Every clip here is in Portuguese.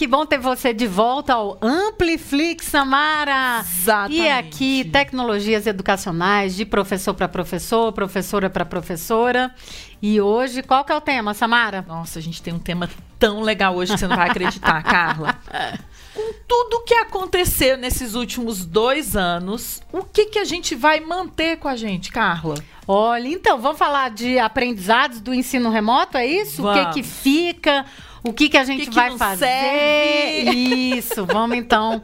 que bom ter você de volta ao Ampliflix, Samara. Exatamente. E aqui, tecnologias educacionais de professor para professor, professora para professora. E hoje, qual que é o tema, Samara? Nossa, a gente tem um tema tão legal hoje que você não vai acreditar, Carla. Com tudo que aconteceu nesses últimos dois anos, o que, que a gente vai manter com a gente, Carla? Olha, então, vamos falar de aprendizados do ensino remoto, é isso? O que Vamos. que fica? O que, que a gente que vai não fazer? serve? Isso, vamos então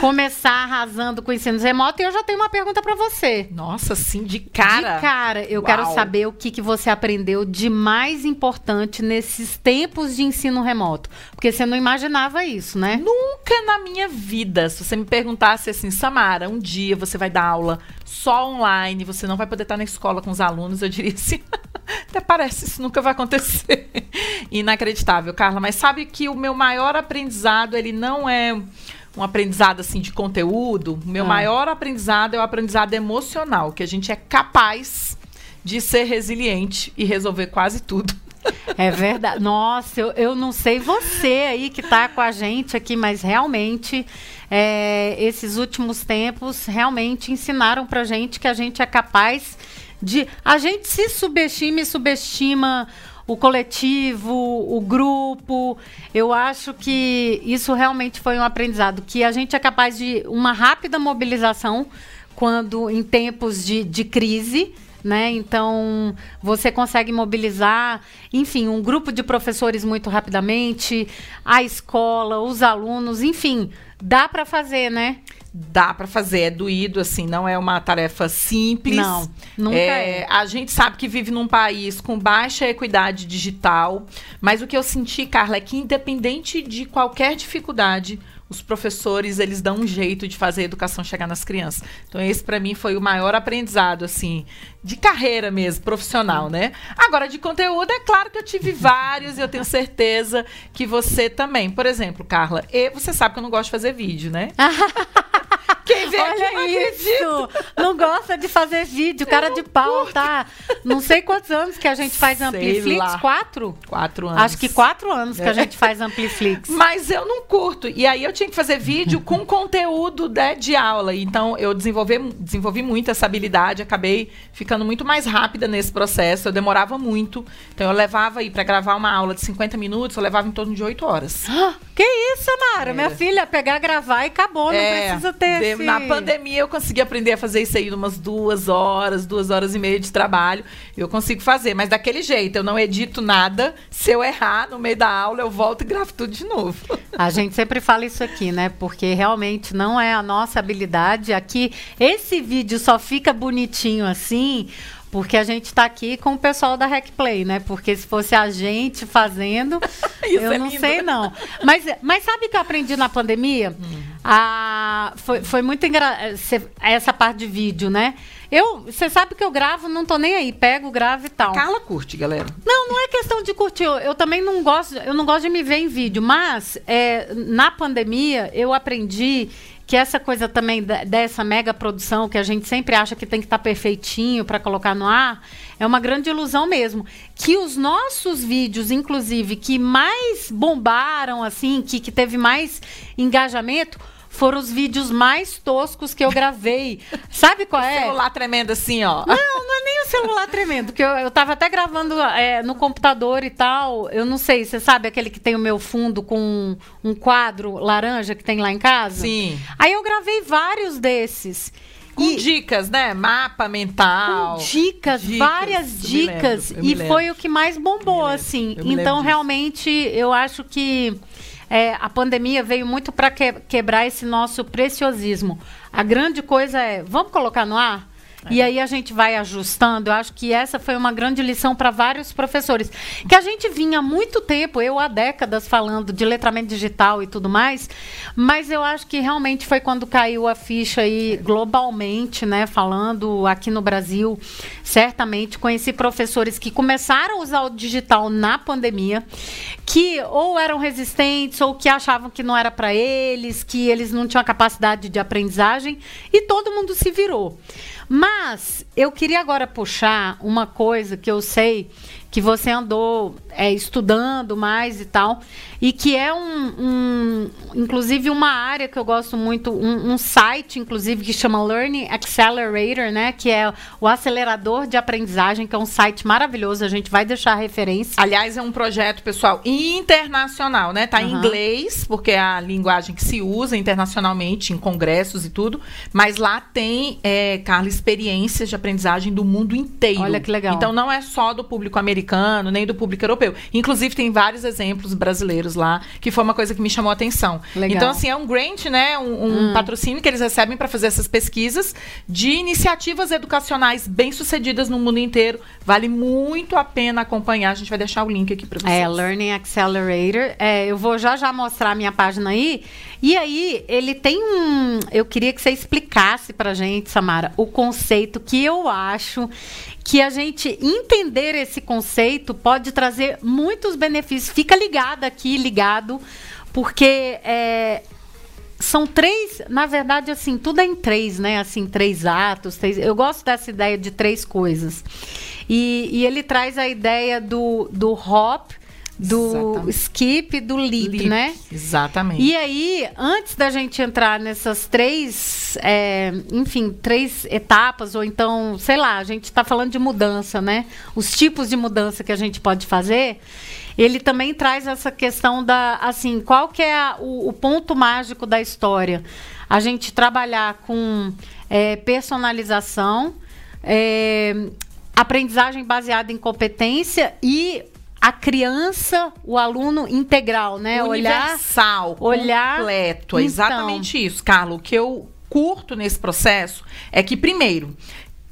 começar arrasando com o ensino remoto. E eu já tenho uma pergunta para você. Nossa, assim, de cara. De cara, eu quero Uau. saber o que, que você aprendeu de mais importante nesses tempos de ensino remoto. Porque você não imaginava isso, né? Nunca na minha vida, se você me perguntasse assim, Samara, um dia você vai dar aula só online, você não vai poder estar na escola com os alunos, eu diria assim, até parece, isso nunca vai acontecer. Inacreditável, Carla, mas sabe que o meu maior aprendizado, ele não é um aprendizado assim de conteúdo, o meu Ah. maior aprendizado é o aprendizado emocional, que a gente é capaz de ser resiliente e resolver quase tudo. É verdade. Nossa, eu, eu não sei você aí que tá com a gente aqui, mas realmente é, esses últimos tempos realmente ensinaram pra gente que a gente é capaz de. A gente se subestima e subestima o coletivo, o grupo. Eu acho que isso realmente foi um aprendizado, que a gente é capaz de uma rápida mobilização quando em tempos de, de crise. Né? Então, você consegue mobilizar, enfim, um grupo de professores muito rapidamente, a escola, os alunos, enfim, dá para fazer, né? Dá pra fazer, é doído, assim, não é uma tarefa simples. Não, nunca é. A gente sabe que vive num país com baixa equidade digital, mas o que eu senti, Carla, é que independente de qualquer dificuldade, os professores, eles dão um jeito de fazer a educação chegar nas crianças. Então, esse pra mim foi o maior aprendizado, assim, de carreira mesmo, profissional, né? Agora, de conteúdo, é claro que eu tive vários e eu tenho certeza que você também. Por exemplo, Carla, e você sabe que eu não gosto de fazer vídeo, né? Quem vê aqui não Olha isso! Não gosta de fazer vídeo, cara de pau, tá? Não sei quantos anos que a gente faz Sei Ampliflix. lá. Quatro? Quatro anos. Acho que quatro anos que a É. gente faz Ampliflix. Mas eu não curto. E aí eu tinha que fazer vídeo com conteúdo né, de aula. Então eu desenvolvi, desenvolvi muito essa habilidade, acabei ficando muito mais rápida nesse processo. Eu demorava muito. Então eu levava aí para gravar uma aula de 50 minutos, eu levava em torno de 8 horas. Que isso, Mara? É. Minha filha, pegar, gravar e acabou. Não É, precisa ter Na pandemia eu consegui aprender a fazer isso aí umas duas horas, duas horas e meia de trabalho. Eu consigo fazer, mas daquele jeito, eu não edito nada. Se eu errar no meio da aula, eu volto e gravo tudo de novo. A gente sempre fala isso aqui, né? Porque realmente não é a nossa habilidade. Aqui, esse vídeo só fica bonitinho assim. Porque a gente tá aqui com o pessoal da RecPlay, né? Porque se fosse a gente fazendo, eu é não lindo. sei não. Mas, mas sabe o que eu aprendi na pandemia? Hum. Ah, foi, foi muito engraçado essa parte de vídeo, né? Eu, você sabe que eu gravo, não tô nem aí, pego, gravo e tal. Carla curte, galera. Não, não é questão de curtir. Eu, eu também não gosto, eu não gosto de me ver em vídeo, mas é, na pandemia eu aprendi que essa coisa também dessa mega produção que a gente sempre acha que tem que estar perfeitinho para colocar no ar, é uma grande ilusão mesmo. Que os nossos vídeos, inclusive, que mais bombaram, assim, que, que teve mais engajamento, foram os vídeos mais toscos que eu gravei. Sabe qual é? Celular tremendo assim, ó. Não, não é o celular tremendo, porque eu, eu tava até gravando é, no computador e tal. Eu não sei, você sabe aquele que tem o meu fundo com um quadro laranja que tem lá em casa? Sim. Aí eu gravei vários desses. Com E- dicas, né? Mapa mental. com dicas, Dicas, várias lembro, dicas. me e lembro. foi o que mais bombou, lembro, assim. lembro Então, realmente, eu acho que é, a pandemia veio muito para quebrar esse nosso preciosismo. A grande coisa é, vamos colocar no ar? E aí a gente vai ajustando. Eu acho que essa foi uma grande lição para vários professores. Que a gente vinha há muito tempo, eu há décadas falando de letramento digital e tudo mais, mas eu acho que realmente foi quando caiu a ficha aí globalmente, né? Falando aqui no Brasil, certamente conheci professores que começaram a usar o digital na pandemia, que ou eram resistentes ou que achavam que não era para eles, que eles não tinham a capacidade de aprendizagem e todo mundo se virou. Mas eu queria agora puxar uma coisa que eu sei que você andou é, estudando mais e tal, e que é um, um, inclusive uma área que eu gosto muito, um, um, site, inclusive, que chama Learning Accelerator, né? Que é o acelerador de aprendizagem, que é um site maravilhoso, a gente vai deixar a referência. Aliás, é um projeto, pessoal, internacional, né? Tá uhum. em inglês, porque é a linguagem que se usa internacionalmente, em congressos e tudo, mas lá tem, é, Carla, experiências de aprendizagem do mundo inteiro. Olha que legal. Então não é só do público americano, nem do público europeu. Inclusive, tem vários exemplos brasileiros lá, que foi uma coisa que me chamou a atenção. Legal. Então, assim, é um grant, né? Um, um hum. patrocínio que eles recebem para fazer essas pesquisas de iniciativas educacionais bem-sucedidas no mundo inteiro. Vale muito a pena acompanhar. A gente vai deixar o link aqui para vocês. É, Learning Accelerator. É, eu vou já já mostrar a minha página aí. E aí, ele tem um. Eu queria que você explicasse pra gente, Samara, o conceito que eu acho que a gente entender esse conceito pode trazer muitos benefícios. Fica ligado aqui, ligado, porque é, são três, na verdade, assim, tudo é em três, né? Assim, três atos. Três, eu gosto dessa ideia de três coisas. E, e ele traz a ideia do, do hop, do Exatamente. skip do leap, leap, né? Exatamente. E aí, antes da gente entrar nessas três, é, enfim, três etapas, ou então, sei lá, a gente está falando de mudança, né? Os tipos de mudança que a gente pode fazer. Ele também traz essa questão da, assim, qual que é a, o, o, ponto mágico da história? A gente trabalhar com é, personalização, é, aprendizagem baseada em competência e a criança, o aluno integral, né? Universal, olhar, olhar completo. É exatamente então. isso, Carlos. O que eu curto nesse processo é que, primeiro,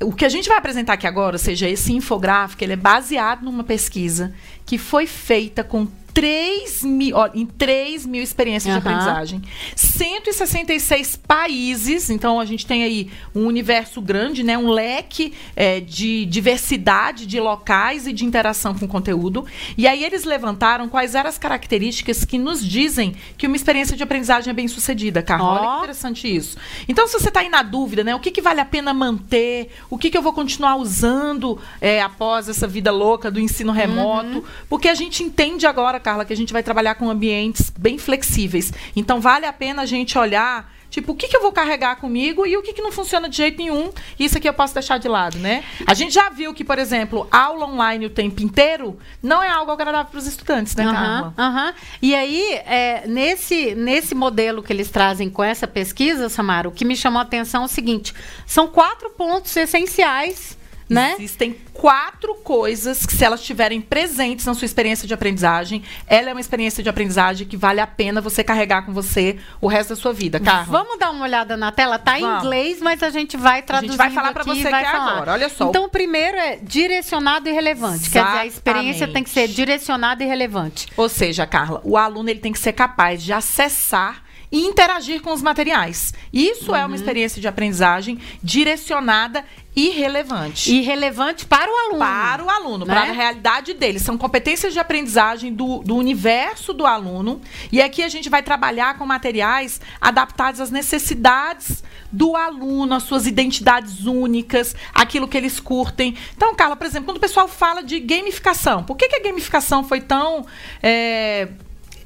o que a gente vai apresentar aqui agora, ou seja, esse infográfico, ele é baseado numa pesquisa que foi feita com 3 mil, ó, em 3 mil experiências uhum. de aprendizagem. 166 países, então a gente tem aí um universo grande, né? Um leque é, de diversidade de locais e de interação com o conteúdo. E aí eles levantaram quais eram as características que nos dizem que uma experiência de aprendizagem é bem sucedida, Carla. Oh. Olha que interessante isso. Então, se você está aí na dúvida, né? O que, que vale a pena manter? O que, que eu vou continuar usando é, após essa vida louca do ensino remoto? Uhum. Porque a gente entende agora, Carla, que a gente vai trabalhar com ambientes bem flexíveis. Então, vale a pena a gente olhar Tipo, o que, que eu vou carregar comigo e o que, que não funciona de jeito nenhum. Isso aqui eu posso deixar de lado, né? A gente já viu que, por exemplo, aula online o tempo inteiro não é algo agradável para os estudantes, né, uhum, Carla? Uhum. E aí, é, nesse, nesse modelo que eles trazem com essa pesquisa, Samara, o que me chamou a atenção é o seguinte: são quatro pontos essenciais né? Existem quatro coisas que, se elas estiverem presentes na sua experiência de aprendizagem, ela é uma experiência de aprendizagem que vale a pena você carregar com você o resto da sua vida, Carla. Vamos dar uma olhada na tela? Tá em inglês, mas a gente vai traduzir. A gente vai falar para você vai falar. agora. Olha só. Então, o primeiro é direcionado e relevante. Exatamente. Quer dizer, a experiência tem que ser direcionada e relevante. Ou seja, Carla, o aluno ele tem que ser capaz de acessar e interagir com os materiais. Isso uhum. é uma uhum. experiência de aprendizagem direcionada e relevante. E relevante para o aluno. Para o aluno, né? para a realidade dele. São competências de aprendizagem do, do universo do aluno. E aqui a gente vai trabalhar com materiais adaptados às necessidades do aluno, às suas identidades únicas, aquilo que eles curtem. Então, Carla, por exemplo, quando o pessoal fala de gamificação, por que, que a gamificação foi tão. É,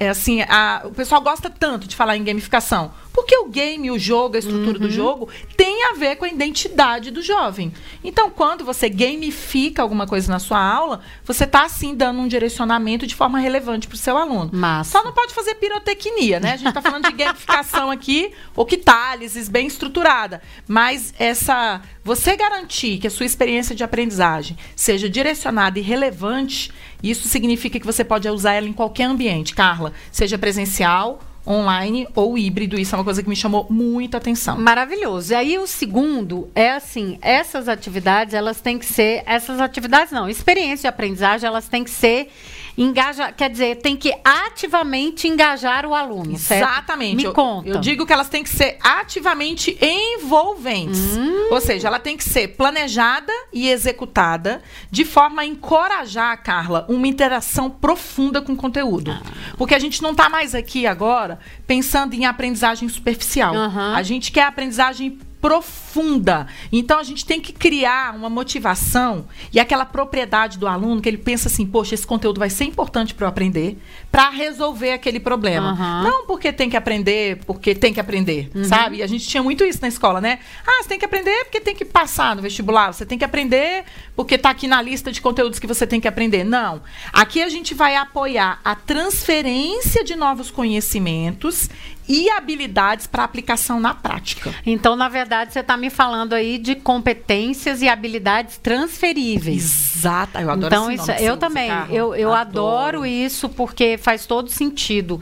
é assim, a, o pessoal gosta tanto de falar em gamificação? Porque o game, o jogo, a estrutura uhum. do jogo tem a ver com a identidade do jovem. Então, quando você gamifica alguma coisa na sua aula, você está assim dando um direcionamento de forma relevante para o seu aluno. Massa. Só não pode fazer pirotecnia, né? A gente está falando de gamificação aqui, octálises, bem estruturada. Mas essa você garantir que a sua experiência de aprendizagem seja direcionada e relevante, isso significa que você pode usar ela em qualquer ambiente, Carla, seja presencial online ou híbrido. Isso é uma coisa que me chamou muita atenção. Maravilhoso. E aí o segundo é assim, essas atividades, elas têm que ser, essas atividades não, experiência de aprendizagem, elas têm que ser engaja, quer dizer, tem que ativamente engajar o aluno, certo? Exatamente. Me eu, conta. Eu digo que elas têm que ser ativamente envolventes. Hum. Ou seja, ela tem que ser planejada e executada de forma a encorajar, Carla, uma interação profunda com o conteúdo. Ah. Porque a gente não está mais aqui agora pensando em aprendizagem superficial. Uhum. A gente quer aprendizagem profunda. Então a gente tem que criar uma motivação e aquela propriedade do aluno que ele pensa assim, poxa, esse conteúdo vai ser importante para eu aprender, para resolver aquele problema. Uhum. Não porque tem que aprender, porque tem que aprender, uhum. sabe? E a gente tinha muito isso na escola, né? Ah, você tem que aprender porque tem que passar no vestibular, você tem que aprender porque está aqui na lista de conteúdos que você tem que aprender. Não. Aqui a gente vai apoiar a transferência de novos conhecimentos e habilidades para aplicação na prática. Então, na verdade, você está me falando aí de competências e habilidades transferíveis. Exato, eu adoro então, isso. Eu também, eu, eu adoro. adoro isso porque faz todo sentido.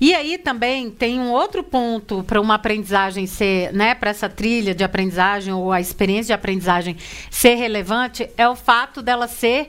E aí também tem um outro ponto para uma aprendizagem ser, né, para essa trilha de aprendizagem ou a experiência de aprendizagem ser relevante, é o fato dela ser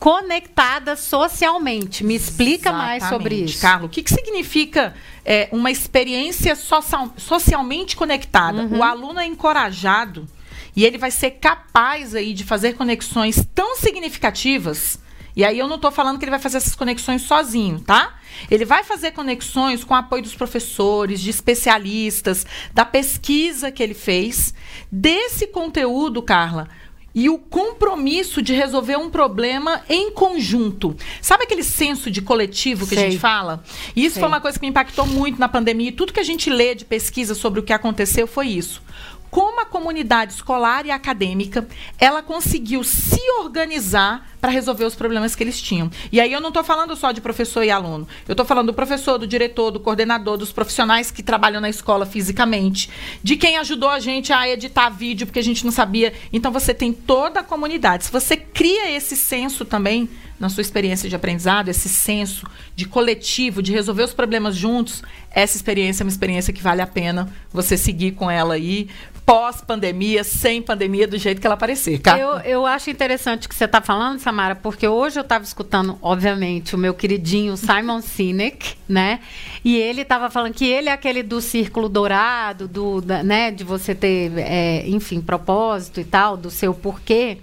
conectada socialmente. Me explica Exatamente. mais sobre isso. Carlos, o que, que significa é, uma experiência social, socialmente conectada? Uhum. O aluno é encorajado e ele vai ser capaz aí de fazer conexões tão significativas. E aí eu não estou falando que ele vai fazer essas conexões sozinho, tá? Ele vai fazer conexões com o apoio dos professores, de especialistas, da pesquisa que ele fez. Desse conteúdo, Carla, e o compromisso de resolver um problema em conjunto. Sabe aquele senso de coletivo que Sei. a gente fala? E isso Sei. foi uma coisa que me impactou muito na pandemia. E tudo que a gente lê de pesquisa sobre o que aconteceu foi isso como a comunidade escolar e acadêmica ela conseguiu se organizar para resolver os problemas que eles tinham. E aí eu não estou falando só de professor e aluno. Eu estou falando do professor, do diretor, do coordenador, dos profissionais que trabalham na escola fisicamente, de quem ajudou a gente a editar vídeo porque a gente não sabia. Então você tem toda a comunidade. Se você cria esse senso também na sua experiência de aprendizado, esse senso de coletivo, de resolver os problemas juntos, essa experiência é uma experiência que vale a pena você seguir com ela aí, pós-pandemia, sem pandemia, do jeito que ela aparecer. Tá? Eu, eu acho interessante o que você está falando, Samara, porque hoje eu estava escutando, obviamente, o meu queridinho Simon Sinek, né? E ele estava falando que ele é aquele do círculo dourado, do, da, né, de você ter, é, enfim, propósito e tal, do seu porquê.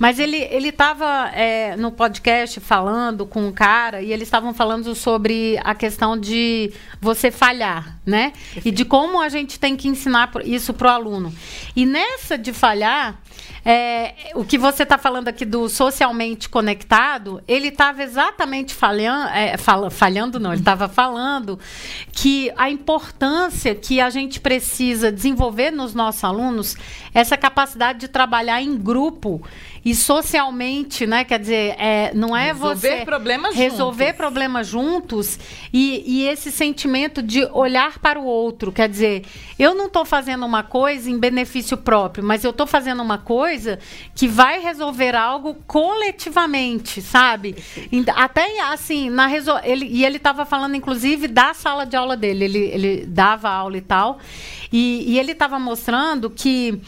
Mas ele ele estava é, no podcast falando com um cara e eles estavam falando sobre a questão de você falhar, né? E de como a gente tem que ensinar isso para o aluno. E nessa de falhar, é, o que você está falando aqui do socialmente conectado, ele estava exatamente falhando, é, falhando não, ele estava falando que a importância que a gente precisa desenvolver nos nossos alunos essa capacidade de trabalhar em grupo e socialmente, né? Quer dizer, é, não é resolver você problemas resolver juntos. problemas juntos e, e, esse sentimento de olhar para o outro. Quer dizer, eu não estou fazendo uma coisa em benefício próprio, mas eu estou fazendo uma coisa que vai resolver algo coletivamente, sabe? Até assim, na resol... ele, e ele estava falando, inclusive, da sala de aula dele. Ele, ele dava aula e tal. E, e ele estava mostrando que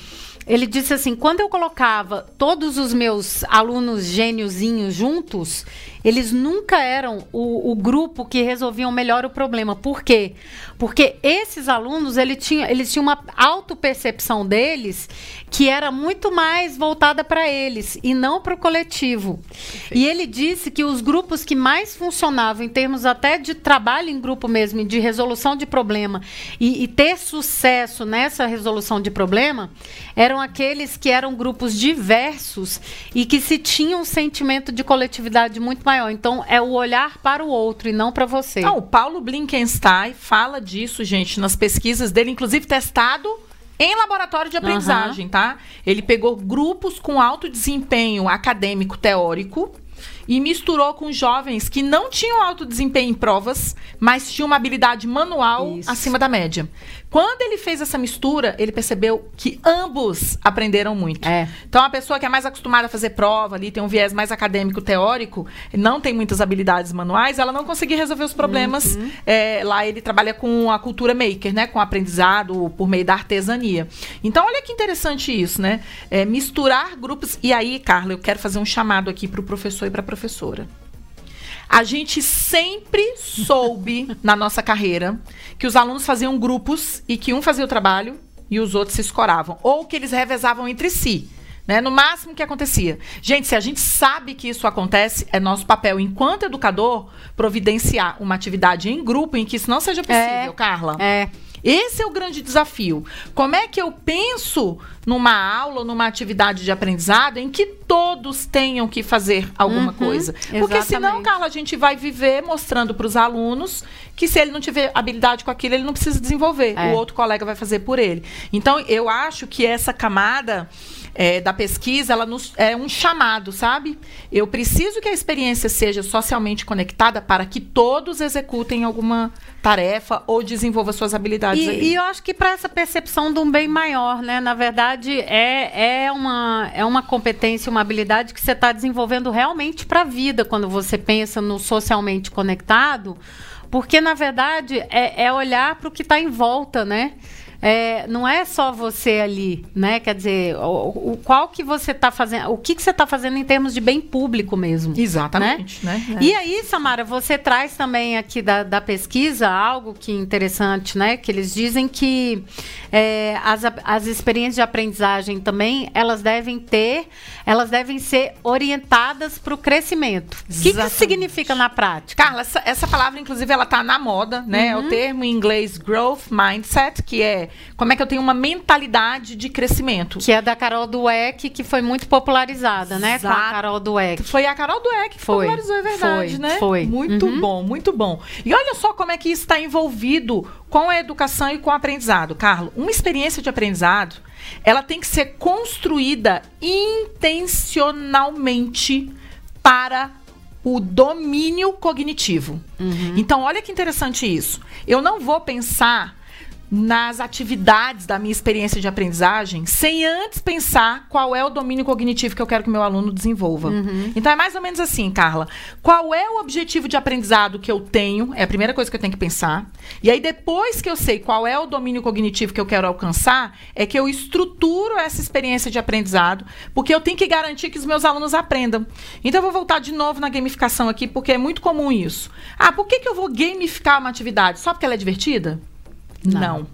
ele disse assim: quando eu colocava todos os meus alunos gêniozinhos juntos, eles nunca eram o, o, grupo que resolviam melhor o problema. Por quê? Porque esses alunos, ele tinha, eles tinham uma autopercepção deles que era muito mais voltada para eles e não para o coletivo. Perfeito. E ele disse que os grupos que mais funcionavam em termos até de trabalho em grupo mesmo, de resolução de problema e, e ter sucesso nessa resolução de problema, eram aqueles que eram grupos diversos e que se tinham um sentimento de coletividade muito maior. Então, é o olhar para o outro e não para você. Não, o Paulo Blinkenstein fala disso, gente, nas pesquisas dele, inclusive testado em laboratório de aprendizagem, uhum. tá? Ele pegou grupos com alto desempenho acadêmico teórico e misturou com jovens que não tinham alto desempenho em provas, mas tinham uma habilidade manual Isso. acima da média. Quando ele fez essa mistura, ele percebeu que ambos aprenderam muito. É. Então, a pessoa que é mais acostumada a fazer prova ali, tem um viés mais acadêmico, teórico, não tem muitas habilidades manuais, ela não conseguia resolver os problemas. Uhum. É, lá ele trabalha com a cultura maker, né? Com aprendizado por meio da artesania. Então, olha que interessante isso, né? É, misturar grupos. E aí, Carla, eu quero fazer um chamado aqui para o professor e para a professora. A gente sempre soube na nossa carreira que os alunos faziam grupos e que um fazia o trabalho e os outros se escoravam. Ou que eles revezavam entre si. Né? No máximo que acontecia. Gente, se a gente sabe que isso acontece, é nosso papel, enquanto educador, providenciar uma atividade em grupo em que isso não seja possível, é, Carla. É. Esse é o grande desafio. Como é que eu penso numa aula, numa atividade de aprendizado em que todos tenham que fazer alguma Uhum, coisa? Porque exatamente. senão, Carla, a gente vai viver mostrando para os alunos que se ele não tiver habilidade com aquilo, ele não precisa desenvolver. É. O outro colega vai fazer por ele. Então, eu acho que essa camada é, da pesquisa, ela nos, é um chamado, sabe? Eu preciso que a experiência seja socialmente conectada para que todos executem alguma tarefa ou desenvolvam suas habilidades. E, e eu acho que para essa percepção de um bem maior, né? Na verdade, é, é, uma, é uma competência, uma habilidade que você está desenvolvendo realmente para a vida quando você pensa no socialmente conectado, porque na verdade é, é olhar para o que está em volta, né? É, não é só você ali, né? Quer dizer, o, o- qual que você está fazendo, o que, que você está fazendo em termos de bem público mesmo. Exatamente, né? E aí, Samara, você traz também aqui da, da pesquisa algo que é interessante, né? Que eles dizem que é, as, as experiências de aprendizagem também, elas devem ter, elas devem ser orientadas para o crescimento. O que, que significa na prática? Carla, essa, essa palavra, inclusive, ela tá na moda, né? É Uhum. o termo em inglês growth mindset, que é como é que eu tenho uma mentalidade de crescimento. Que é da Carol Dweck, que foi muito popularizada, né? Com a Exato. Carol Dweck. Foi a Carol Dweck que Foi, popularizou, é verdade, foi, né? foi. Muito Uhum. bom, muito bom. E olha só como é que isso está envolvido com a educação e com o aprendizado. Carlos, uma experiência de aprendizado, ela tem que ser construída intencionalmente para o domínio cognitivo. Então, olha que interessante isso. Eu não vou pensar nas atividades da minha experiência de aprendizagem sem antes pensar qual é o domínio cognitivo que eu quero que meu aluno desenvolva. Então é mais ou menos assim, Carla. Qual é o objetivo de aprendizado que eu tenho? É a primeira coisa que eu tenho que pensar. E aí depois que eu sei qual é o domínio cognitivo que eu quero alcançar, é que eu estruturo essa experiência de aprendizado, porque eu tenho que garantir que os meus alunos aprendam. Então eu vou voltar de novo na gamificação aqui, porque é muito comum isso. Ah, por que, que eu vou gamificar uma atividade? Só porque ela é divertida? Não.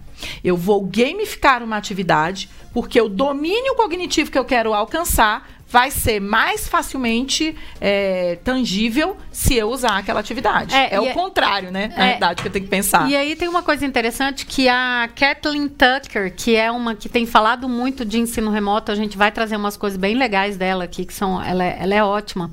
Eu vou gamificar uma atividade porque o domínio cognitivo que eu quero alcançar vai ser mais facilmente é, tangível se eu usar aquela atividade. É, É, o é- contrário, né? Na É. verdade, que eu tenho que pensar. E aí tem uma coisa interessante que a Kathleen Tucker, que é uma que tem falado muito de ensino remoto, a gente vai trazer umas coisas bem legais dela aqui, que são, ela é, ela é ótima.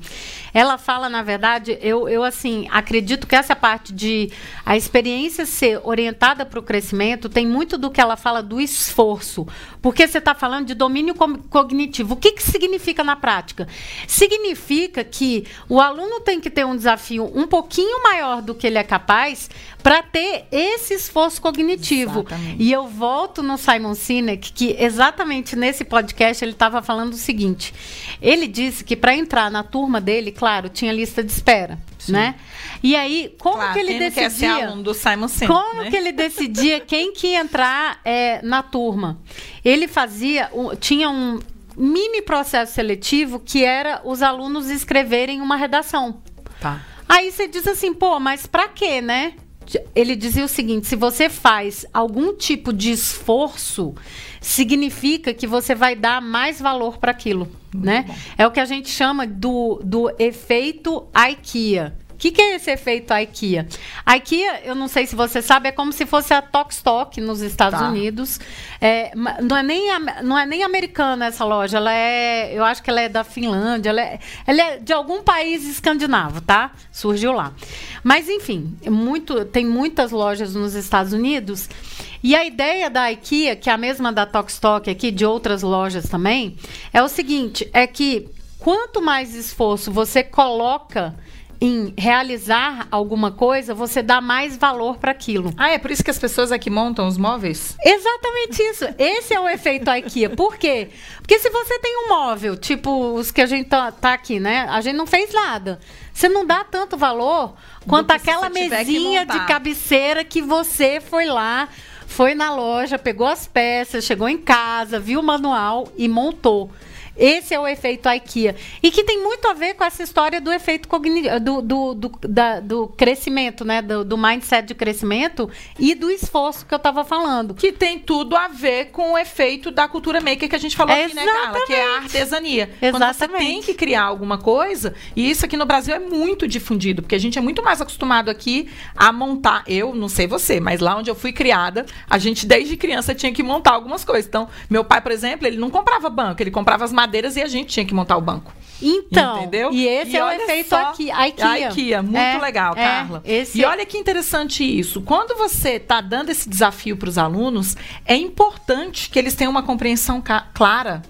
Ela fala, na verdade, eu, eu assim, acredito que essa parte de a experiência ser orientada para o crescimento tem muito do que ela fala do esforço. Porque você está falando de domínio cognitivo. O que, que significa na prática? Significa que o aluno tem que ter um desafio um pouquinho maior do que ele é capaz para ter esse esforço cognitivo. Exatamente. E eu volto no Simon Sinek, que exatamente nesse podcast ele estava falando o seguinte: ele disse que para entrar na turma dele, claro, tinha lista de espera, né? E aí, como Claro, que ele decidia? aluno do Simon Sinek, Como né? que ele decidia quem que ia entrar é, na turma? Ele fazia, tinha um mini processo seletivo que era os alunos escreverem uma redação. Tá. Aí você diz assim, pô, mas pra quê, né? Ele dizia o seguinte: se você faz algum tipo de esforço, significa que você vai dar mais valor para aquilo, né? É o que a gente chama do, do efeito IKEA. O que, que é esse efeito IKEA? A IKEA, eu não sei se você sabe, é como se fosse a Tokstok nos Estados Tá. Unidos. É, não, é nem, não é nem americana essa loja, ela é. Eu acho que ela é da Finlândia, ela é, ela é de algum país escandinavo, tá? Surgiu lá. Mas, enfim, é muito, tem muitas lojas nos Estados Unidos. E a ideia da IKEA, que é a mesma da Tokstok aqui, de outras lojas também, é o seguinte: é que quanto mais esforço você coloca em realizar alguma coisa, você dá mais valor para aquilo. Ah, é por isso que as pessoas aqui montam os móveis? Exatamente isso. Esse é o efeito IKEA. Por quê? Porque se você tem um móvel, tipo os que a gente tá, tá aqui, né? A gente não fez nada. Você não dá tanto valor quanto aquela mesinha de cabeceira que você foi lá, foi na loja, pegou as peças, chegou em casa, viu o manual e montou. Esse é o efeito IKEA. E que tem muito a ver com essa história do efeito cognitivo, do, do, do, da, do crescimento, né? Do, do, mindset de crescimento e do esforço que eu estava falando. Que tem tudo a ver com o efeito da cultura maker que a gente falou Exatamente. aqui, né, Carla? Que é a artesania. Exatamente. Quando você tem que criar alguma coisa, e isso aqui no Brasil é muito difundido, porque a gente é muito mais acostumado aqui a montar. Eu, não sei você, mas lá onde eu fui criada, a gente desde criança tinha que montar algumas coisas. Então, meu pai, por exemplo, ele não comprava banco, ele comprava as madeiras e a gente tinha que montar o banco. Então, Entendeu? e esse e é o efeito aqui, a IKEA. A IKEA, muito é, legal, é, Carla. Esse... E olha que interessante isso. Quando você está dando esse desafio para os alunos, é importante que eles tenham uma compreensão clara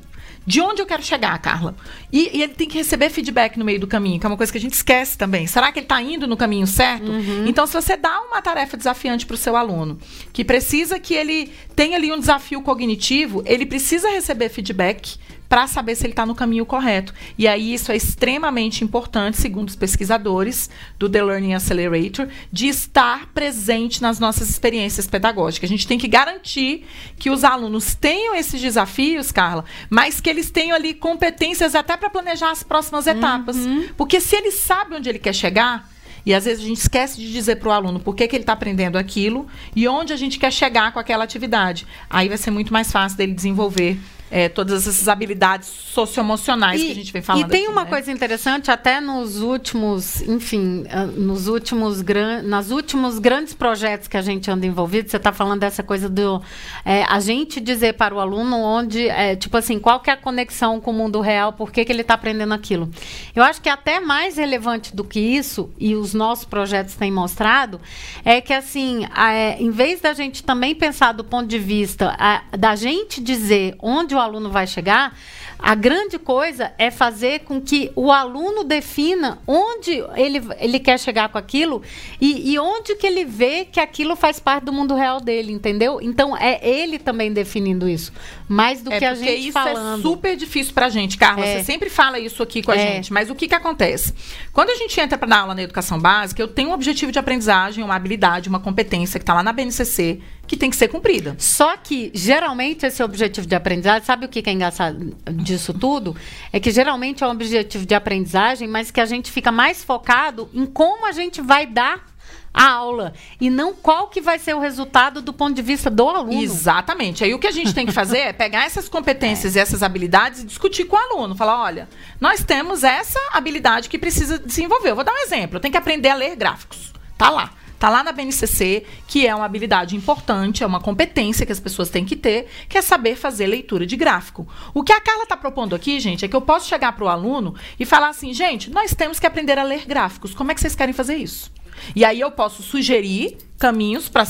de onde eu quero chegar, Carla. E, e, ele tem que receber feedback no meio do caminho, que é uma coisa que a gente esquece também. Será que ele está indo no caminho certo? Uhum. Então, se você dá uma tarefa desafiante para o seu aluno, que precisa que ele tenha ali um desafio cognitivo, ele precisa receber feedback para saber se ele está no caminho correto. E aí isso é extremamente importante, segundo os pesquisadores do The Learning Accelerator, de estar presente nas nossas experiências pedagógicas. A gente tem que garantir que os alunos tenham esses desafios, Carla, mas que eles tenham ali competências até para planejar as próximas etapas. Uhum. Porque se ele sabe onde ele quer chegar, e às vezes a gente esquece de dizer para o aluno por que, que ele está aprendendo aquilo e onde a gente quer chegar com aquela atividade. Aí vai ser muito mais fácil dele desenvolver é, todas essas habilidades socioemocionais e, que a gente vem falando. E tem aqui, uma né? coisa interessante, até nos últimos, enfim, ah, nos últimos, gran, nas últimos grandes projetos que a gente anda envolvido, você está falando dessa coisa do é, a gente dizer para o aluno onde, é, tipo assim, qual que é a conexão com o mundo real, por que, que ele está aprendendo aquilo. Eu acho que até mais relevante do que isso, e os nossos projetos têm mostrado, é que assim, é, em vez da gente também pensar do ponto de vista a, da gente dizer onde o aluno vai chegar, a grande coisa é fazer com que o aluno defina onde ele, ele quer chegar com aquilo e, e onde que ele vê que aquilo faz parte do mundo real dele, entendeu? Então é ele também definindo isso, mais do é que a gente isso é falando. é super difícil pra gente, Carla. É. Você sempre fala isso aqui com a é. gente, mas o que que acontece? Quando a gente entra para dar aula na educação básica, eu tenho um objetivo de aprendizagem, uma habilidade, uma competência que está lá na BNCC, que tem que ser cumprida. Só que, geralmente, esse objetivo de aprendizagem, sabe o que é engraçado disso tudo? É que geralmente é um objetivo de aprendizagem, mas que a gente fica mais focado em como a gente vai dar a aula e não qual que vai ser o resultado do ponto de vista do aluno. Exatamente. Aí o que a gente tem que fazer é pegar essas competências é. e essas habilidades e discutir com o aluno. Falar, olha, nós temos essa habilidade que precisa desenvolver. Eu vou dar um exemplo. Eu tenho que aprender a ler gráficos. Tá lá. Tá lá na BNCC, que é uma habilidade importante, é uma competência que as pessoas têm que ter, que é saber fazer leitura de gráfico. O que a Carla está propondo aqui, gente, é que eu posso chegar para o aluno e falar assim, gente, nós temos que aprender a ler gráficos. Como é que vocês querem fazer isso? E aí eu posso sugerir caminhos para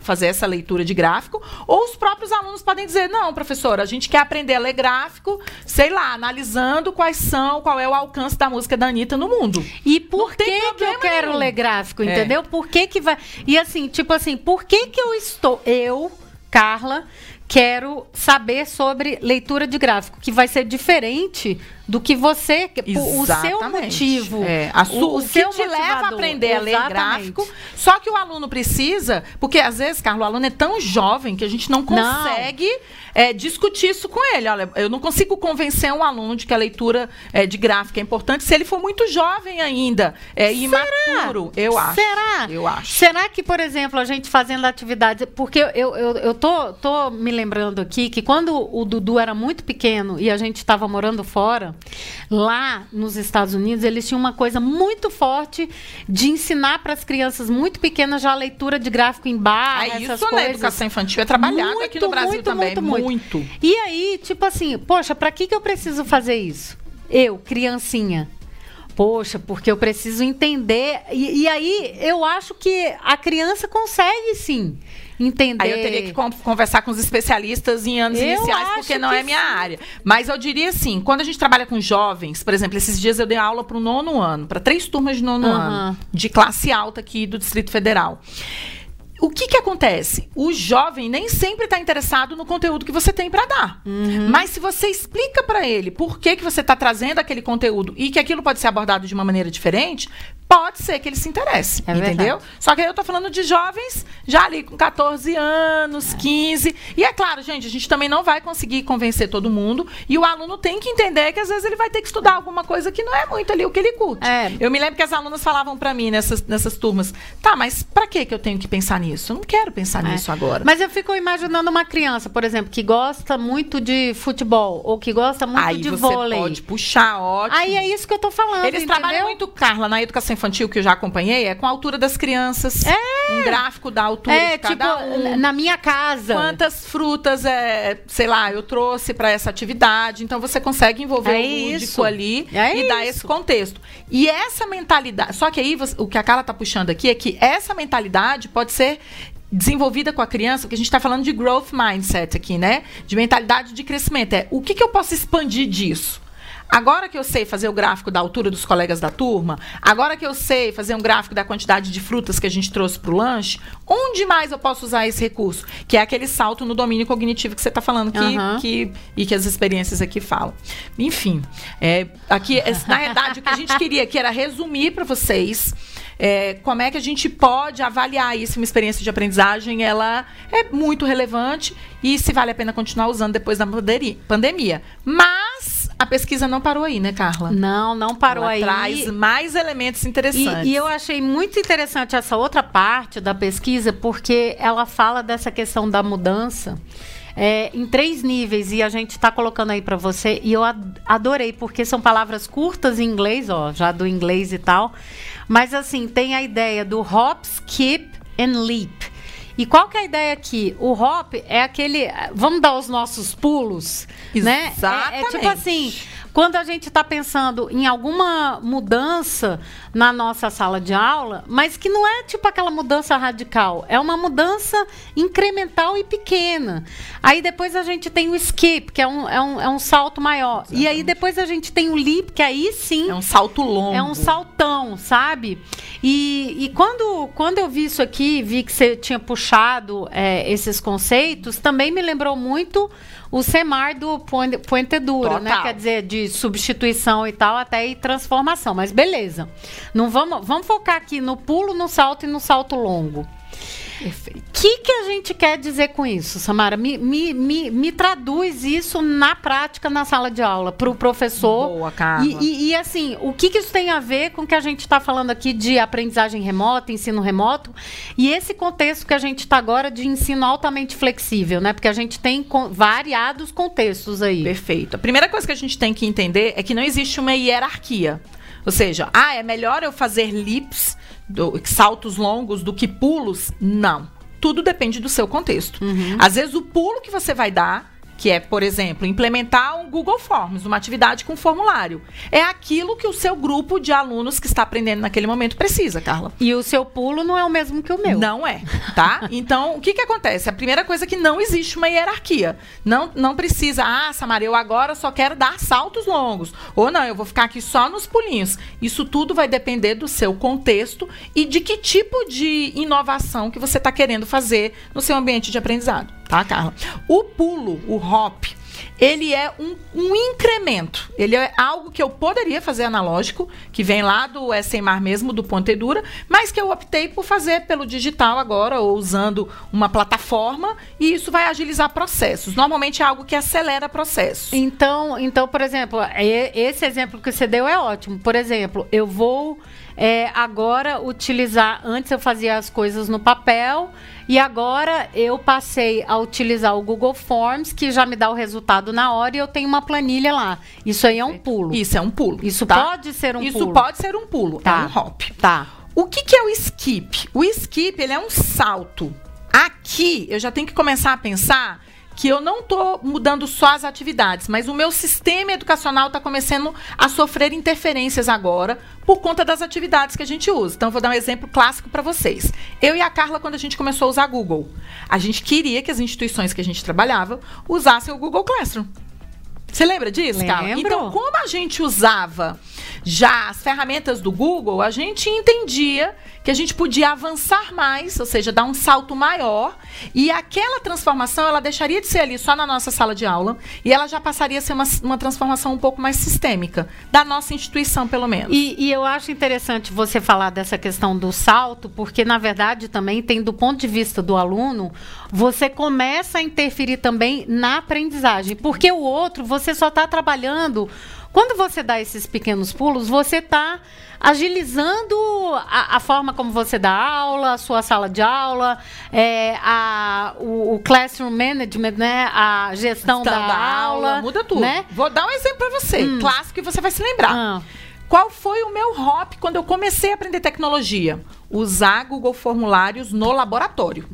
fazer essa leitura de gráfico, ou os próprios alunos podem dizer: não, professora, a gente quer aprender a ler gráfico, sei lá, analisando quais são, qual é o alcance da música da Anitta no mundo. E por que, que eu quero nenhum. ler gráfico, é. entendeu? É. Por que, que vai. E assim, tipo assim, por que, que eu estou. Eu, Carla, quero saber sobre leitura de gráfico, que vai ser diferente do que você, Exatamente. o seu motivo, é, a sua, o, o que te leva a aprender a ler gráfico. Só que o aluno precisa, porque às vezes, Carlos, o aluno é tão jovem que a gente não consegue não. É, discutir isso com ele. Olha, eu não consigo convencer um aluno de que a leitura é, de gráfico é importante se ele for muito jovem ainda, é imaturo. Eu acho. Será? Eu acho. Será que, por exemplo, a gente fazendo atividades, porque eu, eu, eu tô, tô me lembrando aqui que quando o Dudu era muito pequeno e a gente estava morando fora, Lá nos Estados Unidos, eles tinham uma coisa muito forte de ensinar para as crianças muito pequenas já a leitura de gráfico em barra, é essas isso coisas. na educação infantil é trabalhado muito, aqui no Brasil muito, também, muito, muito, muito. E aí, tipo assim, poxa, para que que eu preciso fazer isso? Eu, criancinha, poxa, porque eu preciso entender. E, e, aí eu acho que a criança consegue sim entender. Aí eu teria que conversar com os especialistas em anos eu iniciais, porque não é minha sim. área. Mas eu diria assim, quando a gente trabalha com jovens, por exemplo, esses dias eu dei aula para o nono ano, para três turmas de nono uhum. ano, de classe alta aqui do Distrito Federal o que, que acontece? O jovem nem sempre está interessado no conteúdo que você tem para dar. Uhum. Mas se você explica para ele por que, que você está trazendo aquele conteúdo e que aquilo pode ser abordado de uma maneira diferente, pode ser que ele se interesse, É entendeu? verdade. Só que aí eu tô falando de jovens já ali com 14 anos, 15. E é claro, gente, a gente também não vai conseguir convencer todo mundo. E o aluno tem que entender que às vezes ele vai ter que estudar alguma coisa que não é muito ali o que ele curte. É. Eu me lembro que as alunas falavam pra mim nessas, nessas turmas: tá, mas pra que eu tenho que pensar nisso? Eu não quero pensar É. nisso agora. Mas eu fico imaginando uma criança, por exemplo, que gosta muito de futebol ou que gosta muito aí de você vôlei. pode puxar, ótimo. Aí é isso que eu tô falando. Eles entendeu? trabalham muito, Carla, na educação infantil que eu já acompanhei, é com a altura das crianças. É. Um gráfico da altura É, de tipo, cada um. na minha casa. Quantas frutas, é, sei lá, eu trouxe para essa atividade. Então você consegue envolver É o lúdico isso. ali É e dar isso. esse contexto. E essa mentalidade. Só que aí o que a Carla tá puxando aqui é que essa mentalidade pode ser desenvolvida com a criança, porque a gente está falando de growth mindset aqui, né? De mentalidade de crescimento. É o que, que eu posso expandir disso? Agora que eu sei fazer o gráfico da altura dos colegas da turma, agora que eu sei fazer um gráfico da quantidade de frutas que a gente trouxe para o lanche, onde mais eu posso usar esse recurso? Que é aquele salto no domínio cognitivo que você está falando que, Aham. que- e que as experiências aqui falam. Enfim, é, aqui, é, na verdade, o que a gente queria aqui era resumir para vocês é, como é que a gente pode avaliar isso, uma experiência de aprendizagem, ela é muito relevante e se vale a pena continuar usando depois da pandemia. Mas a pesquisa não parou aí, né, Carla? Não, não parou Ela aí. traz mais elementos E, interessantes. e eu achei muito interessante essa outra parte da pesquisa, porque ela fala dessa questão da mudança é, em três níveis, e a gente está colocando aí para você, e eu ad- adorei, porque são palavras curtas em inglês, ó, já do inglês e tal, mas assim, tem a ideia do hop, skip and leap. E qual que é a ideia aqui? O hop é aquele. Vamos dar os nossos pulos, né? É- É, tipo Exatamente. assim, quando a gente está pensando em alguma mudança na nossa sala de aula, mas que não é tipo aquela mudança radical, é uma mudança incremental e pequena. Aí depois a gente tem o skip, que é um, é um, é um salto maior. E aí depois a gente tem o leap, que aí sim É um salto longo. é um saltão, sabe? E, e quando, quando eu vi isso aqui, vi que você tinha puxado é, esses conceitos, também me lembrou muito o SEMAR do Poen- Poentedura, né? Total. Quer dizer, de substituição e tal, até e transformação. Mas beleza. Não vamos, vamos focar aqui no pulo, no salto e no salto longo. Perfeito. O que, que a gente quer dizer com isso, Samara? Me, me, me, me traduz isso na prática na sala de aula, para o professor. Boa, Carla. E, e- e, assim, o que, que isso tem a ver com o que a gente está falando aqui de aprendizagem remota, ensino remoto, e esse contexto que a gente está agora de ensino altamente flexível, né? Porque a gente tem variados contextos aí. Perfeito. A primeira coisa que a gente tem que entender é que não existe uma hierarquia. Ou seja, ah, é melhor eu fazer lips, do- saltos longos, do que pulos? Não. Tudo depende do seu contexto. Às vezes, o pulo que você vai dar, que é, por exemplo, implementar um Google Forms, uma atividade com formulário, é aquilo que o seu grupo de alunos que está aprendendo naquele momento precisa, Carla. E o seu pulo não é o mesmo que o meu. Não é, tá? Então, o que que acontece? A primeira coisa é que não existe uma hierarquia. Não, não precisa, ah, Samara, eu agora só quero dar saltos longos. Ou não, eu vou ficar aqui só nos pulinhos. Isso tudo vai depender do seu contexto e de que tipo de inovação que você está querendo fazer no seu ambiente de aprendizado, tá, Carla? O pulo, o hop, ele é um, um incremento. Ele é algo que eu poderia fazer analógico, que vem lá do SMAR mesmo, do Pontedura, mas que eu optei por fazer pelo digital agora, ou usando uma plataforma, e isso vai agilizar processos. Normalmente é algo que acelera processos. Então, então, por exemplo, esse exemplo que você deu é ótimo. Por exemplo, eu vou é, agora utilizar. Antes eu fazia as coisas no papel e agora eu passei a utilizar o Google Forms, que já me dá o resultado na hora e eu tenho uma planilha lá. Isso aí é um pulo. Isso é um pulo. Isso tá? pode ser um Isso pulo. pode ser um pulo, Tá. é um hop. Tá. O que, que é o skip? O skip ele é um salto. Aqui eu já tenho que começar a pensar que eu não estou mudando só as atividades, mas o meu sistema educacional está começando a sofrer interferências agora por conta das atividades que a gente usa. Então, eu vou dar um exemplo clássico para vocês. Eu e a Carla, quando a gente começou a usar Google, a gente queria que as instituições que a gente trabalhava usassem o Google Classroom. Você lembra disso, Carla? Lembro. Então, como a gente usava Já as ferramentas do Google, a gente entendia que a gente podia avançar mais, ou seja, dar um salto maior, e aquela transformação ela deixaria de ser ali só na nossa sala de aula e ela já passaria a ser uma, uma transformação um pouco mais sistêmica, da nossa instituição, pelo menos. E, e eu acho interessante você falar dessa questão do salto, porque na verdade também tem do ponto de vista do aluno, você começa a interferir também na aprendizagem, porque o outro você só está trabalhando quando você dá esses pequenos pulos, você está agilizando a, a, forma como você dá aula, a sua sala de aula, é, a, o, o, classroom management, né? A gestão da, da, aula, Muda tudo. Né? Vou dar um exemplo para você, hum. clássico que você vai se lembrar. Ah. Qual foi o meu hop quando eu comecei a aprender tecnologia? Usar Google Formulários no laboratório.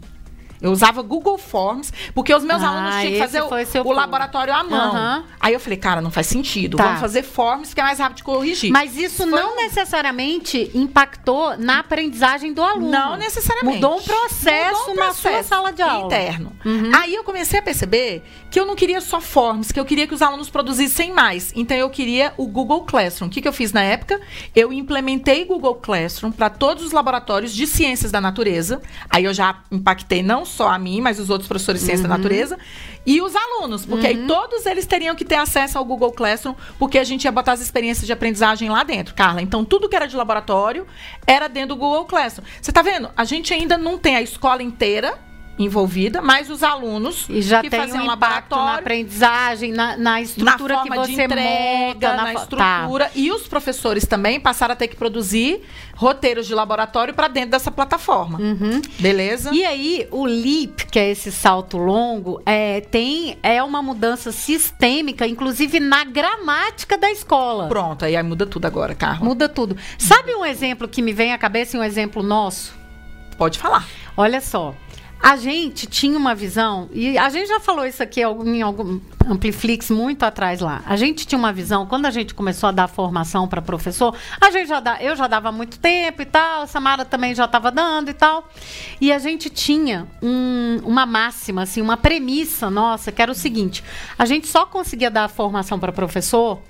Eu usava Google Forms, porque os meus ah, alunos tinham que fazer o, o laboratório à mão. Uhum. Aí eu falei, cara, não faz sentido. Tá. Vamos fazer Forms, que é mais rápido de corrigir. Mas isso Foi não um... necessariamente impactou na aprendizagem do aluno. Não necessariamente. Mudou um processo, Mudou um processo na sua sala de aula. Interno. Uhum. Aí eu comecei a perceber que eu não queria só Forms, que eu queria que os alunos produzissem mais. Então eu queria o Google Classroom. O que, que eu fiz na época? Eu implementei Google Classroom para todos os laboratórios de ciências da natureza. Aí eu já impactei não só a mim, mas os outros professores de ciência uhum. da natureza e os alunos, porque uhum. aí todos eles teriam que ter acesso ao Google Classroom, porque a gente ia botar as experiências de aprendizagem lá dentro, Carla. Então tudo que era de laboratório era dentro do Google Classroom. Você está vendo? A gente ainda não tem a escola inteira envolvida, mas os alunos e já que tem um impacto na aprendizagem, na, na estrutura na que você entrega, monta, na, na estrutura tá. e os professores também passaram a ter que produzir roteiros de laboratório para dentro dessa plataforma. Uhum. Beleza? E aí o LEAP, que é esse salto longo, é tem é uma mudança sistêmica, inclusive na gramática da escola. Pronto, aí muda tudo agora, Carla. Muda tudo. Sabe um exemplo que me vem à cabeça, um exemplo nosso? Pode falar. Olha só. A gente tinha uma visão, e a gente já falou isso aqui em algum Ampliflix muito atrás lá. A gente tinha uma visão, quando a gente começou a dar formação para professor, a gente já dá, eu já dava muito tempo e tal, a Samara também já estava dando e tal. E a gente tinha um, uma máxima, assim, uma premissa nossa, que era o seguinte: a gente só conseguia dar formação para professor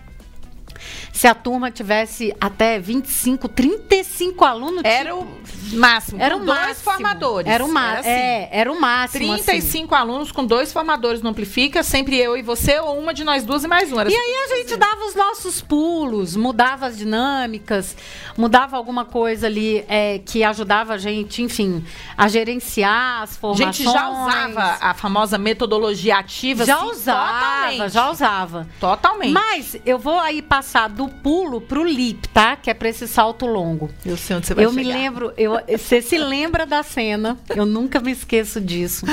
se a turma tivesse até 25, 35 alunos. Era o máximo. Era o dois máximo. formadores. Era o, era, assim, é, era o máximo. 35 assim. alunos com dois formadores no Amplifica, sempre eu e você, ou uma de nós duas e mais um. Era e aí a gente dava os nossos pulos, mudava as dinâmicas, mudava alguma coisa ali é, que ajudava a gente, enfim, a gerenciar as formações. A gente já usava a famosa metodologia ativa. Já assim, usava, totalmente. já usava. Totalmente. Mas eu vou aí passar do pulo pro leap, tá? Que é para esse salto longo. Eu sei onde você vai eu chegar. Me lembro, eu, você se lembra da cena? Eu nunca me esqueço disso.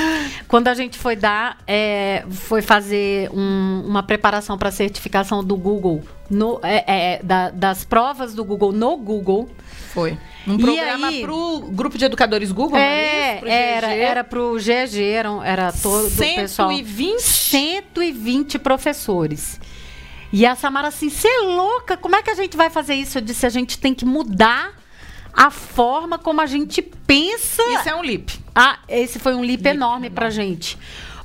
Quando a gente foi dar, é, foi fazer um, uma preparação para certificação do Google, no, é, é, da, das provas do Google no Google. Foi. Um programa para o grupo de educadores Google, é, não é Era, era para o GG, era, era todo 120? o pessoal. 120 professores. E a Samara assim, você é louca, como é que a gente vai fazer isso? Eu disse, a gente tem que mudar a forma como a gente pensa. Isso é um lip. Ah, esse foi um lip, lip enorme pra gente.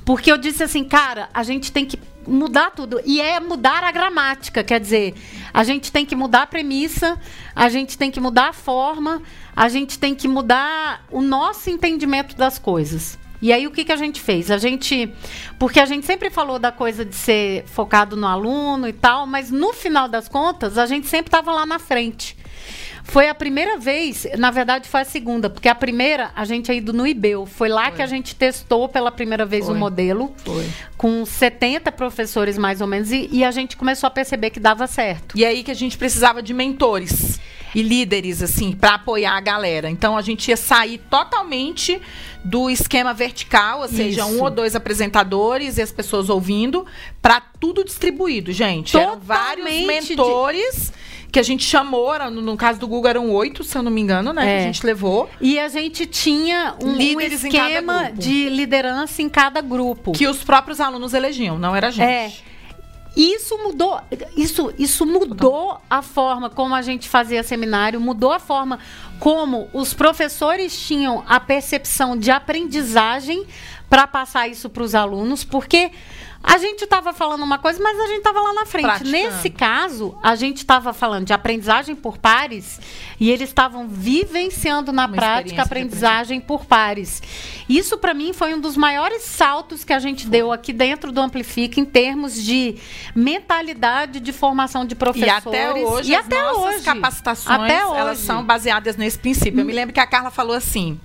Porque eu disse assim, cara, a gente tem que mudar tudo. E é mudar a gramática, quer dizer, a gente tem que mudar a premissa, a gente tem que mudar a forma, a gente tem que mudar o nosso entendimento das coisas. E aí o que, que a gente fez? A gente. Porque a gente sempre falou da coisa de ser focado no aluno e tal, mas no final das contas, a gente sempre estava lá na frente. Foi a primeira vez, na verdade foi a segunda, porque a primeira a gente é ido no IBEU. Foi lá foi. que a gente testou pela primeira vez foi. o modelo. Foi. Com 70 professores mais ou menos, e, e a gente começou a perceber que dava certo. E aí que a gente precisava de mentores e líderes, assim, para apoiar a galera. Então a gente ia sair totalmente do esquema vertical, ou seja, Isso. um ou dois apresentadores e as pessoas ouvindo, para tudo distribuído, gente. Totalmente Eram vários mentores. De que a gente chamou, no, no, caso do Google eram oito, se eu não me engano, né? É. Que a gente levou. E a gente tinha um, um esquema de liderança em cada grupo. Que os próprios alunos elegiam, não era a gente. É. Isso mudou, isso, isso mudou a forma como a gente fazia seminário, mudou a forma como os professores tinham a percepção de aprendizagem para passar isso para os alunos, porque a gente estava falando uma coisa, mas a gente estava lá na frente. Praticando. Nesse caso, a gente estava falando de aprendizagem por pares e eles estavam vivenciando na Uma prática aprendizagem por pares. Isso, para mim, foi um dos maiores saltos que a gente deu aqui dentro do Amplifica em termos de mentalidade de formação de E professores. até hoje, E as até nossas hoje. capacitações, Até elas hoje. são baseadas nesse princípio. Eu me lembro que a Carla falou assim...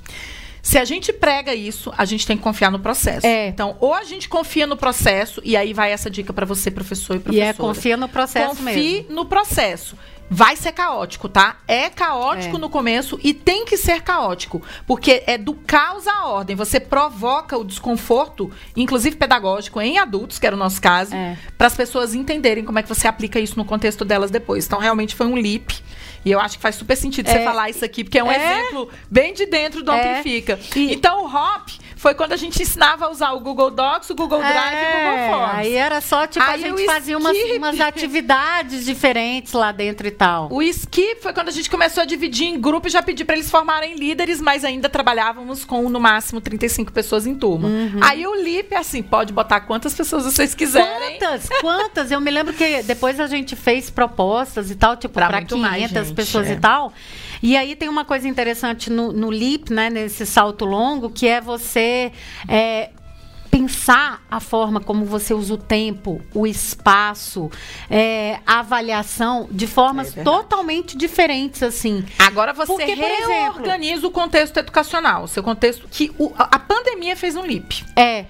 Se a gente prega isso, a gente tem que confiar no processo. É. Então, ou a gente confia no processo, e aí vai essa dica para você, professor e E professora. é confia no processo Confie mesmo. no processo. Vai ser caótico, tá? É caótico É. no começo e tem que ser caótico. Porque é do caos à ordem. Você provoca o desconforto, inclusive pedagógico, em adultos, que era o nosso caso, É. para as pessoas entenderem como é que você aplica isso no contexto delas depois. Então, realmente foi um leap. E eu acho que faz super sentido você É. falar isso aqui, porque é um É. exemplo bem de dentro do É. Amplifica. E- Então, o Hop foi quando a gente ensinava a usar o Google Docs, o Google Drive e o Google É, Forms. aí era só, tipo, a Aí o gente fazia umas, umas atividades diferentes lá dentro e tal. O skip foi quando a gente começou a dividir em grupos e já pedi para eles formarem líderes, mas ainda trabalhávamos com no máximo 35 pessoas em turma. Uhum. Aí o LIP é assim, pode botar quantas pessoas vocês quiserem. Quantas? Quantas? Eu me lembro que depois a gente fez propostas e tal, tipo, para muito 500 mais gente, pessoas é. e tal. E aí tem uma coisa interessante no, no LIP, né, nesse salto longo, que é você é, pensar a forma como você usa o tempo, o espaço, é, a avaliação de formas É totalmente diferentes, assim. Agora você Porque, por exemplo- reorganiza o contexto educacional, o seu contexto que o- a a pandemia fez um LIP. É,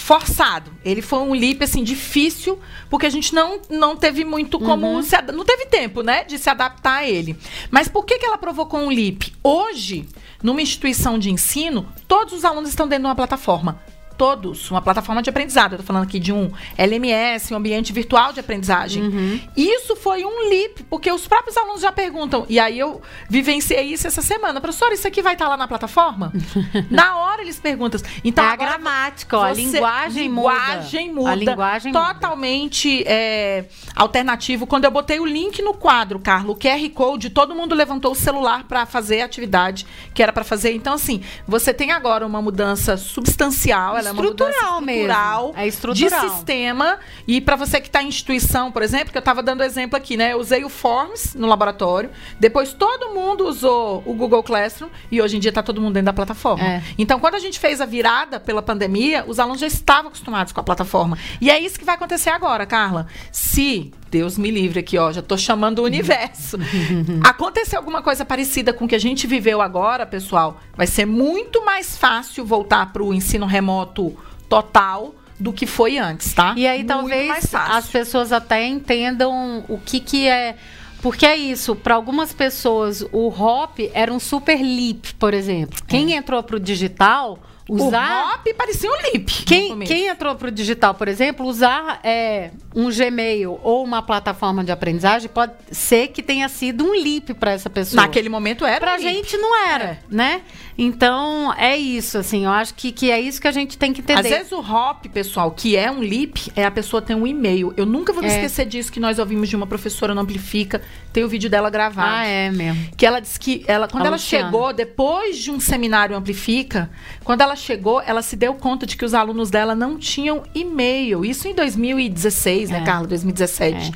forçado. Ele foi um leap assim difícil, porque a gente não, não teve muito como Uhum. se não teve tempo, né, de se adaptar a ele. Mas por que que ela provocou um leap? Hoje, numa instituição de ensino, todos os alunos estão dentro de uma plataforma. Todos, uma plataforma de aprendizado. Eu tô falando aqui de um LMS, um ambiente virtual de aprendizagem. Uhum. Isso foi um leap, porque os próprios alunos já perguntam. E aí eu vivenciei isso essa semana. Professora, isso aqui vai estar lá na plataforma? na hora eles perguntam. Então, é a gramática, ó, a você- linguagem muda. linguagem muda. A linguagem muda. totalmente é, alternativo. Quando eu botei o link no quadro, Carlos, o QR Code, todo mundo levantou o celular para fazer a atividade que era para fazer. Então, assim, você tem agora uma mudança substancial, ela é uma Estrutural mesmo. estrutural, É estrutural. de sistema. E para você que está em instituição, por exemplo, que eu estava dando exemplo aqui, né? Eu usei o Forms no laboratório. Depois todo mundo usou o Google Classroom e hoje em dia está todo mundo dentro da plataforma. É. Então, quando a gente fez a virada pela pandemia, os alunos já estavam acostumados com a plataforma. E é isso que vai acontecer agora, Carla. Se Deus me livre aqui, ó, já tô chamando o universo. Acontecer alguma coisa parecida com o que a gente viveu agora, pessoal, vai ser muito mais fácil voltar para o ensino remoto total do que foi antes, tá? E aí Muito talvez as pessoas até entendam o que que é. Porque é isso, para algumas pessoas o hop era um super leap, por exemplo. Quem entrou pro digital, usar O Hop parecia um lip. quem, quem entrou para o digital, por exemplo, usar é, um Gmail ou uma plataforma de aprendizagem pode ser que tenha sido um leap para essa pessoa. Naquele momento era Pra um gente não era, É. né? Então, é isso, assim, eu acho que, que é isso que a gente tem que entender. Às vezes o hop, pessoal, que é um lip, é a pessoa ter um e-mail. Eu nunca vou me É. esquecer disso que nós ouvimos de uma professora no Amplifica. Tem o vídeo dela gravado. Ah, é mesmo. Que ela disse que ela, quando A ela Luciana. chegou, depois de um seminário Amplifica, quando ela chegou, ela se deu conta de que os alunos dela não tinham e-mail. Isso em 2016, né, É. Carla? 2017.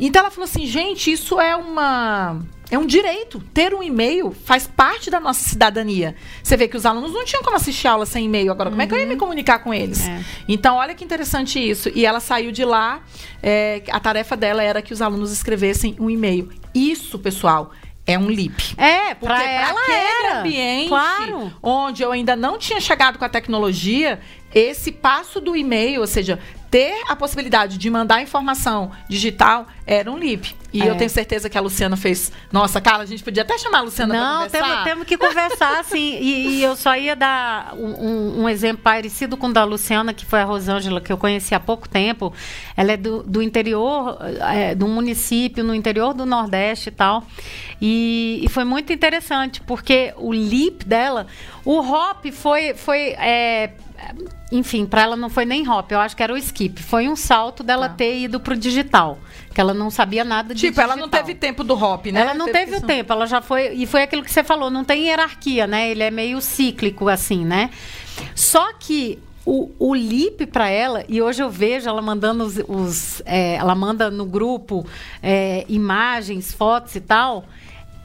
Então ela falou assim, gente, isso é uma. É um direito. Ter um e-mail faz parte da nossa cidadania. Você vê que os alunos não tinham como assistir aula sem e-mail. Agora, como é que eu ia me comunicar com eles? É. Então, olha que interessante isso. E ela saiu de lá, é, a tarefa dela era que os alunos escrevessem um e-mail. Isso, pessoal, é um LIP. É, Porque pra ela aquele era. ambiente Claro. onde eu ainda não tinha chegado com a tecnologia, esse passo do e-mail, ou seja, ter a possibilidade de mandar informação digital, era um LIP. E É. eu tenho certeza que a Luciana fez. Nossa, Carla, a gente podia até chamar a Luciana Não, temos, temos que conversar, assim. E, e eu só ia dar um, um- um exemplo parecido com o da Luciana, que foi a Rosângela, que eu conheci há pouco tempo. Ela é do, do interior, é, do município, no interior do Nordeste e tal. E, e foi muito interessante, porque o LIP dela, o hop foi. foi é, enfim, para ela não foi nem hop, eu acho que era o skip. Foi um salto dela Tá. ter ido pro digital. Que ela não sabia nada de Tipo, ela não digital. teve tempo do hop, né? Ela não teve, que o tempo, ela já foi. E foi aquilo que você falou, não tem hierarquia, né? Ele é meio cíclico, assim, né? Só que o, o LIP para ela, e hoje eu vejo ela mandando os. os é, ela manda no grupo é, imagens, fotos e tal.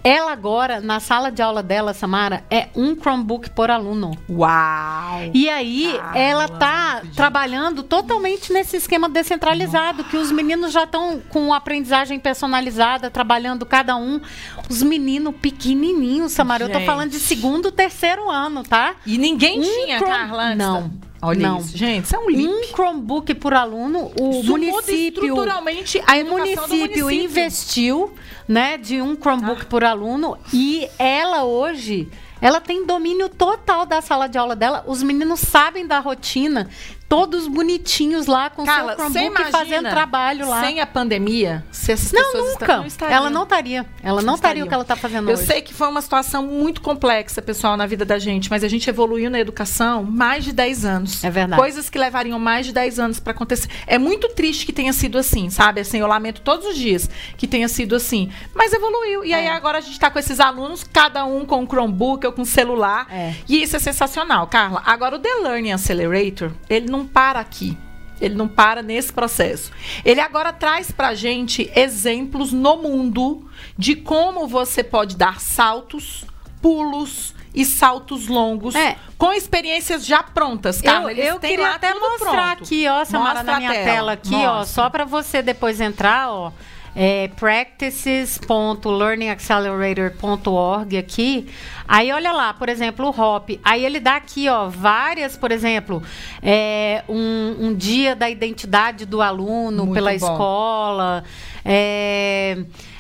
Ela agora, na sala de aula dela, Samara, é um Chromebook por aluno. Uau! E aí, ela tá trabalhando totalmente nesse esquema descentralizado, que os meninos já estão com aprendizagem personalizada, trabalhando cada um. Os meninos pequenininhos, Samara, eu tô Gente. falando de segundo, terceiro ano, tá? E ninguém Um tinha, Chrome- Carla, antes Não. Olha Não. isso. Gente, isso é um lip. Um Chromebook por aluno, o Isso município estruturalmente a o município, município. investiu, né, de um Chromebook Ah. por aluno e ela hoje, ela tem domínio total da sala de aula dela. Os meninos sabem da rotina, todos bonitinhos lá com Carla, seu Chromebook imagina, fazendo trabalho lá. sem a pandemia, se essas não, pessoas nunca. não ela não estaria. Ela não estaria o que ela está fazendo Eu hoje. sei que foi uma situação muito complexa, pessoal, na vida da gente, mas a gente evoluiu na educação mais de 10 anos. É verdade. Coisas que levariam mais de 10 anos para acontecer. É muito triste que tenha sido assim, sabe? Assim, eu lamento todos os dias que tenha sido assim. Mas evoluiu. E aí É. agora a gente está com esses alunos, cada um com um Chromebook ou com um celular. É. E isso é sensacional, Carla. Agora, o The Learning Accelerator, ele não para aqui. Ele não para nesse processo. Ele agora traz pra gente exemplos no mundo de como você pode dar saltos, pulos e saltos longos É. com experiências já prontas, Carla. eu eu queria até mostrar pronto. aqui, ó, Samara, Mostra na a minha tela, tela, aqui, ó, mostra. só para você depois entrar, ó. É, practices.learningaccelerator.org aqui. Aí olha lá, por exemplo, o Hop. Aí ele dá aqui, ó, várias, por exemplo, é, um, um dia da identidade do aluno Muito pela bom. escola. É,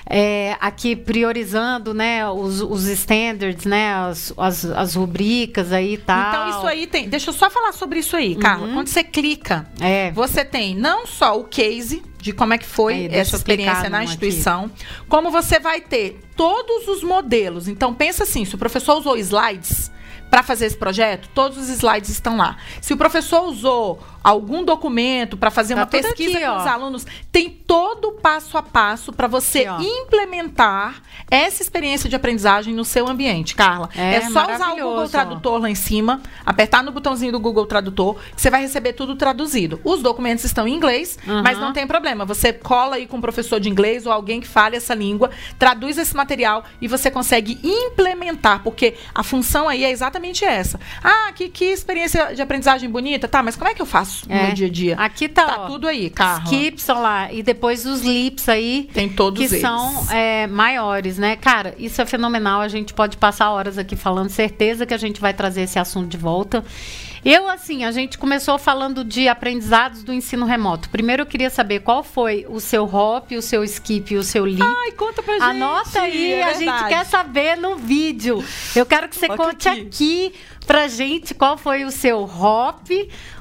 é, aqui priorizando, né, os, os standards, né, as, as, as rubricas aí e tal. Então, isso aí tem. Deixa eu só falar sobre isso aí, Carla. Uhum. Quando você clica, É. você tem não só o case de como é que foi deixa essa experiência na instituição, como você vai ter todos os modelos. Então, pensa assim: se o professor usou slides para fazer esse projeto, todos os slides estão lá. Se o professor usou algum documento para fazer Tá uma pesquisa aqui, com ó. os alunos, tem todo o passo a passo para você Aqui, implementar essa experiência de aprendizagem no seu ambiente, Carla. É, É, só usar o Google. Tradutor lá em cima, apertar no botãozinho do Google Tradutor, que você vai receber tudo traduzido. Os documentos estão em inglês, Uhum. mas não tem problema. Você cola aí com um professor de inglês ou alguém que fale essa língua, traduz esse material e você consegue implementar, porque a função aí é exatamente essa. Ah, que, que experiência de aprendizagem bonita. Tá, mas como é que eu faço no É. meu dia a dia? Aqui tá, Tá ó, tudo aí, Carla. Skips, ó lá, e depois os lips aí, Tem todos que eles. são é, maiores, né? Cara, isso é fenomenal, a gente pode passar horas aqui falando, certeza que a gente vai trazer esse assunto de volta. Eu, assim, a gente começou falando de aprendizados do ensino remoto. Primeiro eu queria saber qual foi o seu hop, o seu skip o seu lip. Ai, conta pra gente. Anota aí, é a gente quer saber no vídeo. Eu quero que você Olha conte aqui. aqui pra gente qual foi o seu hop,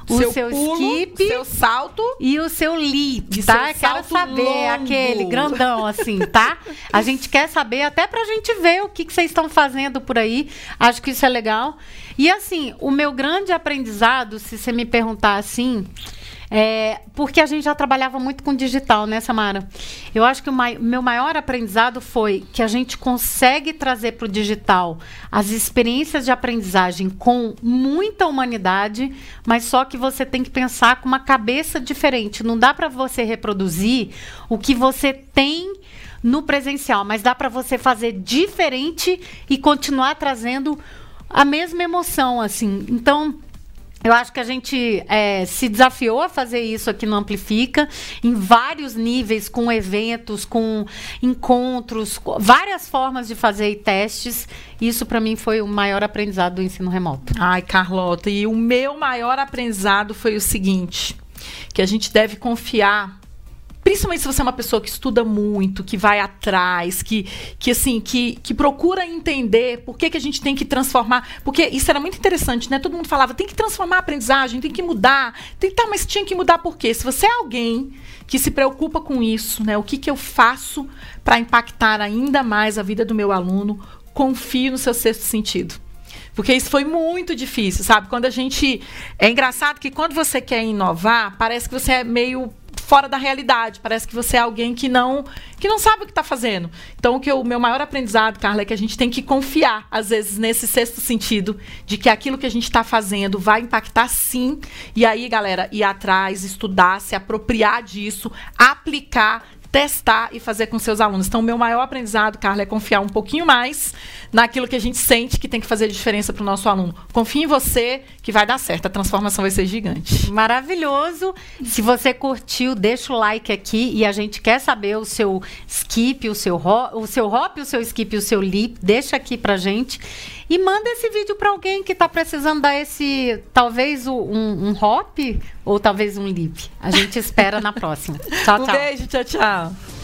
o seu, pulo, skip seu salto e o seu leap, tá? seu Quero saber longo. aquele grandão assim, tá? A gente quer saber até pra gente ver o que, que vocês estão fazendo por aí. Acho que isso é legal. E assim, o meu grande aprendizado, se você me perguntar assim, é porque a gente já trabalhava muito com digital, né, Samara? Eu acho que o mai- meu maior aprendizado foi que a gente consegue trazer para o digital as experiências de aprendizagem com muita humanidade, mas só que você tem que pensar com uma cabeça diferente. Não dá para você reproduzir o que você tem no presencial, mas dá para você fazer diferente e continuar trazendo a mesma emoção, assim. Então, eu acho que a gente é, se desafiou a fazer isso aqui no Amplifica, em vários níveis, com eventos, com encontros, com várias formas de fazer testes. Isso, para mim, foi o maior aprendizado do ensino remoto. Ai, Carlota, e o meu maior aprendizado foi o seguinte: que a gente deve confiar. Principalmente se você é uma pessoa que estuda muito, que vai atrás, que, que assim, que, que procura entender por que, que a gente tem que transformar. Porque isso era muito interessante, né? Todo mundo falava, tem que transformar a aprendizagem, tem que mudar. Tem, tá, mas tinha que mudar por quê? Se você é alguém que se preocupa com isso, né? O que, que eu faço para impactar ainda mais a vida do meu aluno? Confie no seu sexto sentido. Porque isso foi muito difícil, sabe? Quando a gente. É engraçado que quando você quer inovar, parece que você é meio fora da realidade. Parece que você é alguém que não que não sabe o que está fazendo. Então, o que o meu maior aprendizado, Carla, é que a gente tem que confiar, às vezes, nesse sexto sentido, de que aquilo que a gente está fazendo vai impactar sim. E aí, galera, ir atrás, estudar, se apropriar disso, aplicar testar e fazer com seus alunos. Então, o meu maior aprendizado, Carla, é confiar um pouquinho mais naquilo que a gente sente que tem que fazer diferença para o nosso aluno. Confie em você que vai dar certo, a transformação vai ser gigante. Maravilhoso. Se você curtiu, deixa o like aqui e a gente quer saber o seu skip, o seu hop, o seu hop, o seu skip, o seu lip, deixa aqui pra gente. E manda esse vídeo para alguém que está precisando dar esse, talvez um, um hop ou talvez um lip. A gente espera na próxima. Tchau, tchau. Um beijo, tchau, tchau.